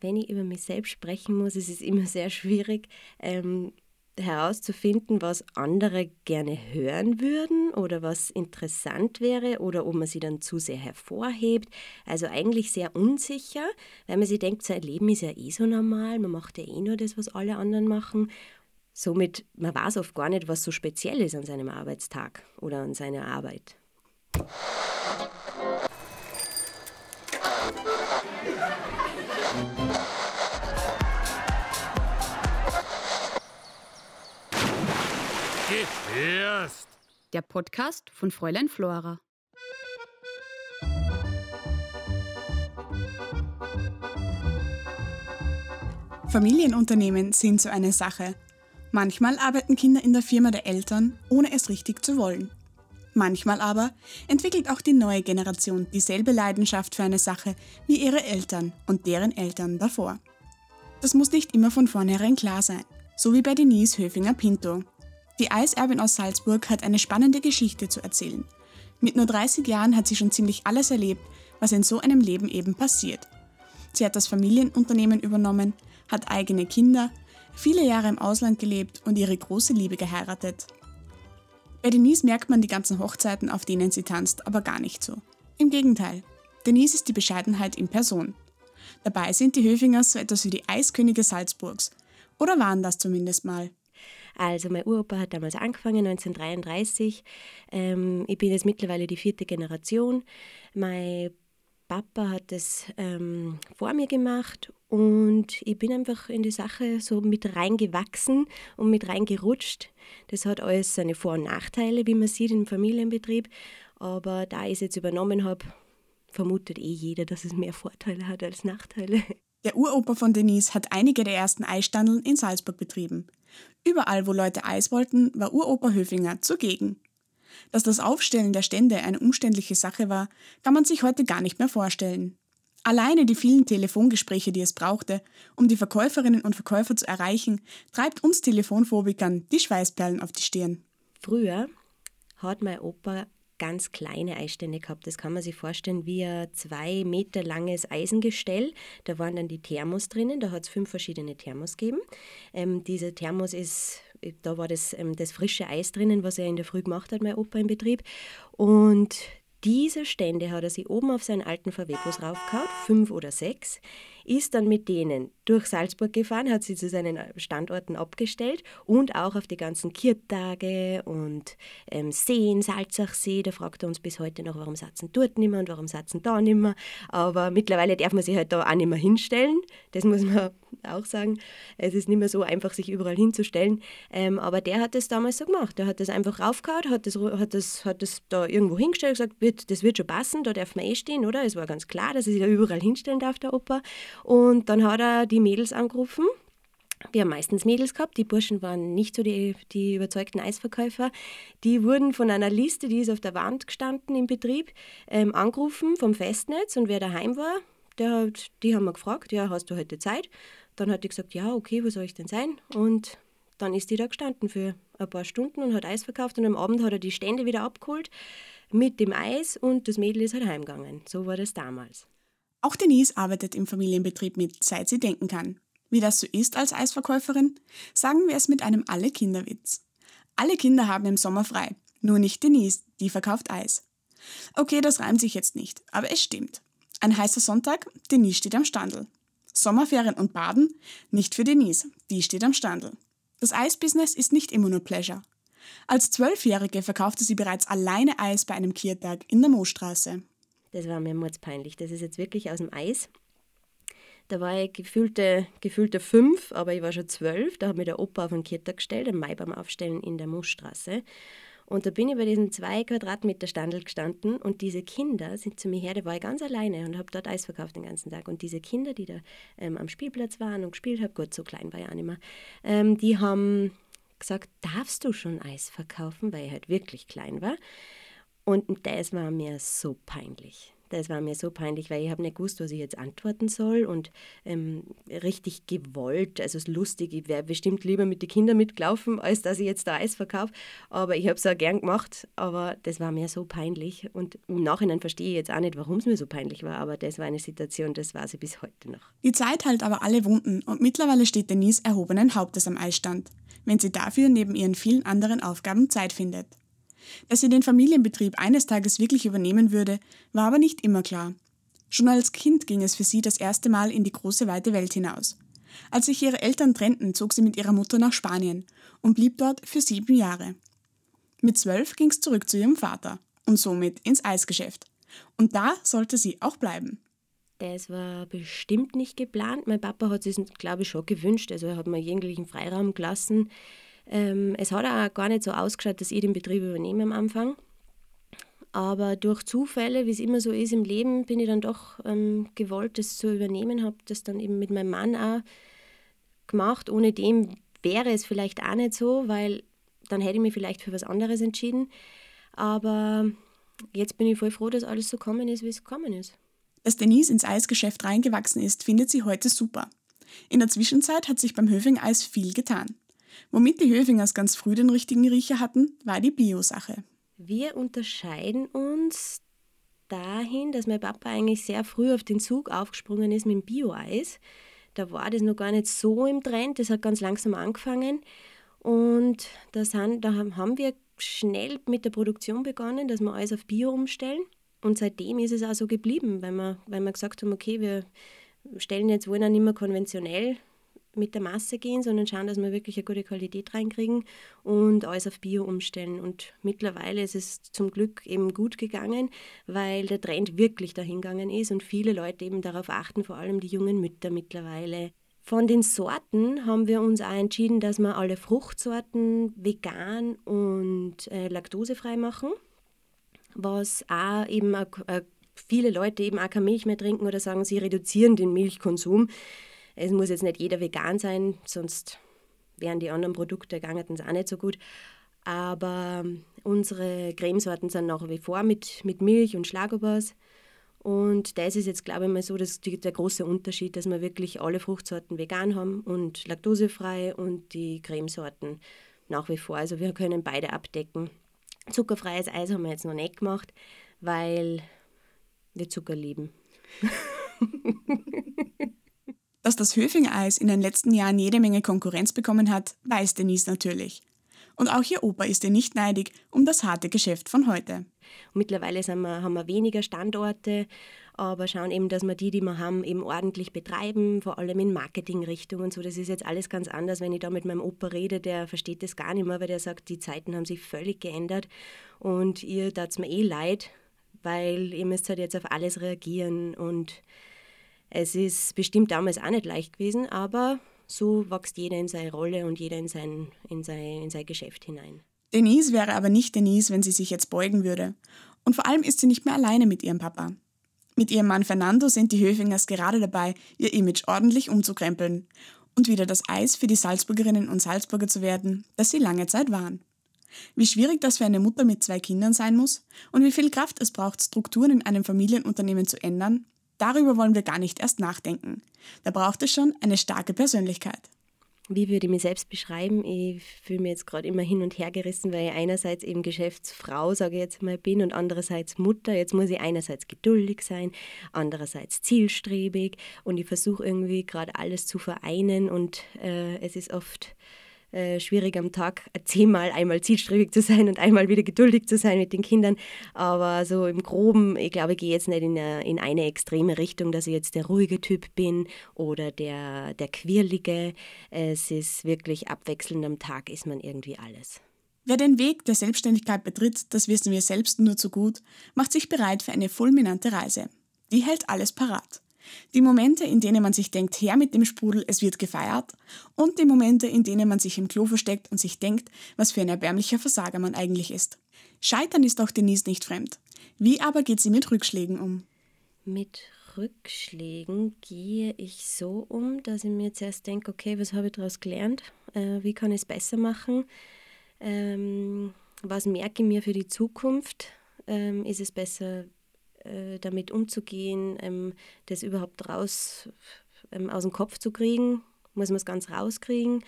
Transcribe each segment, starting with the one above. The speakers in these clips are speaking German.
wenn ich über mich selbst sprechen muss, ist es immer sehr schwierig, ähm, herauszufinden, was andere gerne hören würden oder was interessant wäre oder ob man sie dann zu sehr hervorhebt. Also eigentlich sehr unsicher, weil man sich denkt, sein Leben ist ja eh so normal, man macht ja eh nur das, was alle anderen machen. Somit, man weiß oft gar nicht, was so speziell ist an seinem Arbeitstag oder an seiner Arbeit. Gefährst. Der Podcast von Fräulein Flora. Familienunternehmen sind so eine Sache. Manchmal arbeiten Kinder in der Firma der Eltern, ohne es richtig zu wollen. Manchmal aber entwickelt auch die neue Generation dieselbe Leidenschaft für eine Sache wie ihre Eltern und deren Eltern davor. Das muss nicht immer von vornherein klar sein, so wie bei Denise Höfinger-Pinto, die Eiserbin aus Salzburg hat eine spannende Geschichte zu erzählen. Mit nur 30 Jahren hat sie schon ziemlich alles erlebt, was in so einem Leben eben passiert. Sie hat das Familienunternehmen übernommen, hat eigene Kinder, viele Jahre im Ausland gelebt und ihre große Liebe geheiratet. Bei Denise merkt man die ganzen Hochzeiten, auf denen sie tanzt, aber gar nicht so. Im Gegenteil, Denise ist die Bescheidenheit in Person. Dabei sind die Höfingers so etwas wie die Eiskönige Salzburgs. Oder waren das zumindest mal. Also mein Uropa hat damals angefangen, 1933. Ähm, ich bin jetzt mittlerweile die vierte Generation. Mein Papa hat das ähm, vor mir gemacht und ich bin einfach in die Sache so mit reingewachsen und mit reingerutscht. Das hat alles seine Vor- und Nachteile, wie man sieht im Familienbetrieb. Aber da ich es jetzt übernommen habe, vermutet eh jeder, dass es mehr Vorteile hat als Nachteile. Der Uropa von Denise hat einige der ersten Eisstandeln in Salzburg betrieben. Überall, wo Leute Eis wollten, war Uropa Höfinger zugegen. Dass das Aufstellen der Stände eine umständliche Sache war, kann man sich heute gar nicht mehr vorstellen. Alleine die vielen Telefongespräche, die es brauchte, um die Verkäuferinnen und Verkäufer zu erreichen, treibt uns Telefonphobikern die Schweißperlen auf die Stirn. Früher hat mein Opa ganz kleine Eisstände gehabt. Das kann man sich vorstellen wie ein zwei Meter langes Eisengestell. Da waren dann die Thermos drinnen, da hat es fünf verschiedene Thermos gegeben. Ähm, dieser Thermos ist, da war das, ähm, das frische Eis drinnen, was er in der Früh gemacht hat, mein Opa im Betrieb. Und diese Stände hat er sich oben auf seinen alten VW-Bus raufgehauen, fünf oder sechs ist dann mit denen durch Salzburg gefahren, hat sie zu seinen Standorten abgestellt und auch auf die ganzen Kirtage und ähm, Seen, Salzachsee. Da fragt er uns bis heute noch, warum satzen dort nicht mehr und warum satzen da nicht mehr. Aber mittlerweile darf man sich halt da auch nicht mehr hinstellen. Das muss man auch sagen. Es ist nicht mehr so einfach, sich überall hinzustellen. Ähm, aber der hat das damals so gemacht. Der hat das einfach raufgehauen, hat das, hat das, hat das da irgendwo hingestellt gesagt, wird, das wird schon passen, da darf man eh stehen, oder? Es war ganz klar, dass er sich da überall hinstellen darf, der Opa. Und dann hat er die Mädels angerufen. Wir haben meistens Mädels gehabt, die Burschen waren nicht so die, die überzeugten Eisverkäufer. Die wurden von einer Liste, die ist auf der Wand gestanden im Betrieb, ähm, angerufen vom Festnetz und wer daheim war, der hat, die haben wir gefragt, ja, hast du heute Zeit? Dann hat die gesagt, ja, okay, wo soll ich denn sein? Und dann ist die da gestanden für ein paar Stunden und hat Eis verkauft und am Abend hat er die Stände wieder abgeholt mit dem Eis und das Mädel ist halt heimgegangen. So war das damals. Auch Denise arbeitet im Familienbetrieb mit, seit sie denken kann. Wie das so ist als Eisverkäuferin, sagen wir es mit einem Alle-Kinder-Witz. Alle Kinder haben im Sommer frei, nur nicht Denise, die verkauft Eis. Okay, das reimt sich jetzt nicht, aber es stimmt. Ein heißer Sonntag, Denise steht am Standel. Sommerferien und Baden, nicht für Denise, die steht am Standel. Das Eisbusiness ist nicht immer nur Pleasure. Als Zwölfjährige verkaufte sie bereits alleine Eis bei einem Kiertag in der Moostraße. Das war mir peinlich. Das ist jetzt wirklich aus dem Eis. Da war ich gefühlte, gefühlte fünf, aber ich war schon zwölf. Da hat mir der Opa auf den Kirtag gestellt, am Mai beim Aufstellen in der Moosstraße. Und da bin ich bei diesem zwei Quadratmeter Standel gestanden und diese Kinder sind zu mir her, da war ich ganz alleine und habe dort Eis verkauft den ganzen Tag. Und diese Kinder, die da ähm, am Spielplatz waren und gespielt haben, gut, so klein war ich auch nicht mehr, ähm, die haben gesagt, darfst du schon Eis verkaufen, weil ich halt wirklich klein war. Und das war mir so peinlich. Das war mir so peinlich, weil ich habe nicht gewusst, was ich jetzt antworten soll und ähm, richtig gewollt, also lustig. Ich wäre bestimmt lieber mit den Kindern mitgelaufen, als dass ich jetzt da Eis verkaufe. Aber ich habe es auch gern gemacht, aber das war mir so peinlich. Und im Nachhinein verstehe ich jetzt auch nicht, warum es mir so peinlich war, aber das war eine Situation, das war sie bis heute noch. Die Zeit heilt aber alle Wunden und mittlerweile steht Denise erhobenen Hauptes am Eisstand, wenn sie dafür neben ihren vielen anderen Aufgaben Zeit findet. Dass sie den Familienbetrieb eines Tages wirklich übernehmen würde, war aber nicht immer klar. Schon als Kind ging es für sie das erste Mal in die große weite Welt hinaus. Als sich ihre Eltern trennten, zog sie mit ihrer Mutter nach Spanien und blieb dort für sieben Jahre. Mit zwölf ging es zurück zu ihrem Vater und somit ins Eisgeschäft. Und da sollte sie auch bleiben. Das war bestimmt nicht geplant. Mein Papa hat es, glaube ich, schon gewünscht. Also er hat mir jeglichen Freiraum gelassen. Ähm, es hat auch gar nicht so ausgeschaut, dass ich den Betrieb übernehme am Anfang. Aber durch Zufälle, wie es immer so ist im Leben, bin ich dann doch ähm, gewollt, das zu übernehmen. Habe das dann eben mit meinem Mann auch gemacht. Ohne dem wäre es vielleicht auch nicht so, weil dann hätte ich mich vielleicht für was anderes entschieden. Aber jetzt bin ich voll froh, dass alles so gekommen ist, wie es gekommen ist. Dass Denise ins Eisgeschäft reingewachsen ist, findet sie heute super. In der Zwischenzeit hat sich beim Höfing-Eis viel getan. Womit die Höfingers ganz früh den richtigen Riecher hatten, war die Bio-Sache. Wir unterscheiden uns dahin, dass mein Papa eigentlich sehr früh auf den Zug aufgesprungen ist mit dem Bio-Eis. Da war das noch gar nicht so im Trend, das hat ganz langsam angefangen. Und da, sind, da haben wir schnell mit der Produktion begonnen, dass wir alles auf Bio umstellen. Und seitdem ist es auch so geblieben, weil wir, weil wir gesagt haben, okay, wir stellen jetzt wohl nicht mehr konventionell mit der Masse gehen, sondern schauen, dass wir wirklich eine gute Qualität reinkriegen und alles auf Bio umstellen. Und mittlerweile ist es zum Glück eben gut gegangen, weil der Trend wirklich dahin gegangen ist und viele Leute eben darauf achten, vor allem die jungen Mütter mittlerweile. Von den Sorten haben wir uns auch entschieden, dass wir alle Fruchtsorten vegan und äh, laktosefrei machen, was auch eben äh, viele Leute eben auch keine Milch mehr trinken oder sagen, sie reduzieren den Milchkonsum. Es muss jetzt nicht jeder vegan sein, sonst wären die anderen Produkte gegangen auch nicht so gut. Aber unsere Cremesorten sind nach wie vor mit, mit Milch und Schlagobers. Und das ist jetzt, glaube ich, mal so dass die, der große Unterschied, dass wir wirklich alle Fruchtsorten vegan haben und laktosefrei und die Cremesorten nach wie vor. Also wir können beide abdecken. Zuckerfreies Eis haben wir jetzt noch nicht gemacht, weil wir Zucker lieben. Dass das Höfing-Eis in den letzten Jahren jede Menge Konkurrenz bekommen hat, weiß Denise natürlich. Und auch ihr Opa ist ihr nicht neidig um das harte Geschäft von heute. Mittlerweile wir, haben wir weniger Standorte, aber schauen eben, dass wir die, die wir haben, eben ordentlich betreiben, vor allem in Marketingrichtung und so. Das ist jetzt alles ganz anders, wenn ich da mit meinem Opa rede, der versteht das gar nicht mehr, weil der sagt, die Zeiten haben sich völlig geändert und ihr tat mir eh leid, weil ihr müsst halt jetzt auf alles reagieren und es ist bestimmt damals auch nicht leicht gewesen, aber so wächst jeder in seine Rolle und jeder in sein, in sein, in sein Geschäft hinein. Denise wäre aber nicht Denise, wenn sie sich jetzt beugen würde. Und vor allem ist sie nicht mehr alleine mit ihrem Papa. Mit ihrem Mann Fernando sind die Höfingers gerade dabei, ihr Image ordentlich umzukrempeln und wieder das Eis für die Salzburgerinnen und Salzburger zu werden, das sie lange Zeit waren. Wie schwierig das für eine Mutter mit zwei Kindern sein muss und wie viel Kraft es braucht, Strukturen in einem Familienunternehmen zu ändern, Darüber wollen wir gar nicht erst nachdenken. Da braucht es schon eine starke Persönlichkeit. Wie würde ich mich selbst beschreiben? Ich fühle mich jetzt gerade immer hin und her gerissen, weil ich einerseits eben Geschäftsfrau, sage ich jetzt mal, bin und andererseits Mutter. Jetzt muss ich einerseits geduldig sein, andererseits zielstrebig und ich versuche irgendwie gerade alles zu vereinen und äh, es ist oft äh, schwierig am Tag zehnmal einmal zielstrebig zu sein und einmal wieder geduldig zu sein mit den Kindern. Aber so im Groben, ich glaube, ich gehe jetzt nicht in eine, in eine extreme Richtung, dass ich jetzt der ruhige Typ bin oder der, der quirlige. Es ist wirklich abwechselnd am Tag, ist man irgendwie alles. Wer den Weg der Selbstständigkeit betritt, das wissen wir selbst nur zu gut, macht sich bereit für eine fulminante Reise. Die hält alles parat. Die Momente, in denen man sich denkt, her mit dem Sprudel, es wird gefeiert, und die Momente, in denen man sich im Klo versteckt und sich denkt, was für ein erbärmlicher Versager man eigentlich ist. Scheitern ist auch Denise nicht fremd. Wie aber geht sie mit Rückschlägen um? Mit Rückschlägen gehe ich so um, dass ich mir zuerst denke, okay, was habe ich daraus gelernt? Äh, wie kann ich es besser machen? Ähm, was merke ich mir für die Zukunft? Ähm, ist es besser, äh, damit umzugehen, ähm, das überhaupt raus ähm, aus dem Kopf zu kriegen, muss man es ganz rauskriegen.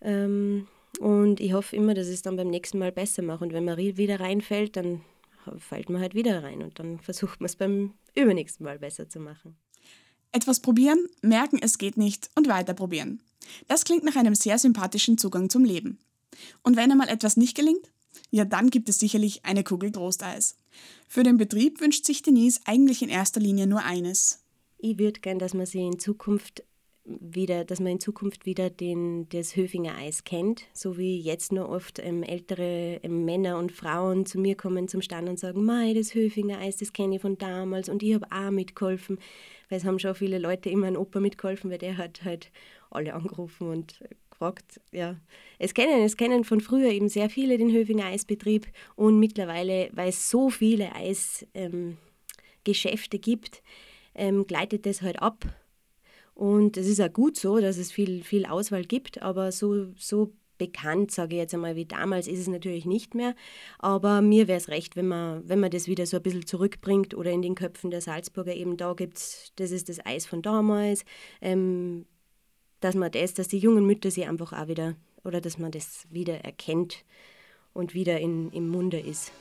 Ähm, und ich hoffe immer, dass ich es dann beim nächsten Mal besser mache. Und wenn man wieder reinfällt, dann fällt man halt wieder rein und dann versucht man es beim übernächsten Mal besser zu machen. Etwas probieren, merken, es geht nicht und weiter probieren. Das klingt nach einem sehr sympathischen Zugang zum Leben. Und wenn einmal etwas nicht gelingt, ja, dann gibt es sicherlich eine Kugel Trosteis. Für den Betrieb wünscht sich Denise eigentlich in erster Linie nur eines. Ich würde gern, dass man sie in Zukunft wieder, dass man in Zukunft wieder den, das Höfinger Eis kennt, so wie jetzt nur oft ähm, ältere ähm, Männer und Frauen zu mir kommen zum Stand und sagen, Mei, das Höfinger Eis, das kenne ich von damals und ich habe auch mitgeholfen, weil es haben schon viele Leute immer ein Opa mitgeholfen, weil der hat halt alle angerufen und gefragt, ja. Es kennen, es kennen von früher eben sehr viele den Höfinger Eisbetrieb und mittlerweile, weil es so viele Eisgeschäfte ähm, gibt, ähm, gleitet das halt ab und es ist auch gut so, dass es viel, viel Auswahl gibt, aber so, so bekannt, sage ich jetzt einmal, wie damals ist es natürlich nicht mehr. Aber mir wäre es recht, wenn man, wenn man das wieder so ein bisschen zurückbringt oder in den Köpfen der Salzburger eben da gibt, das ist das Eis von damals, ähm, dass man das, dass die jungen Mütter sie einfach auch wieder, oder dass man das wieder erkennt und wieder in, im Munde ist.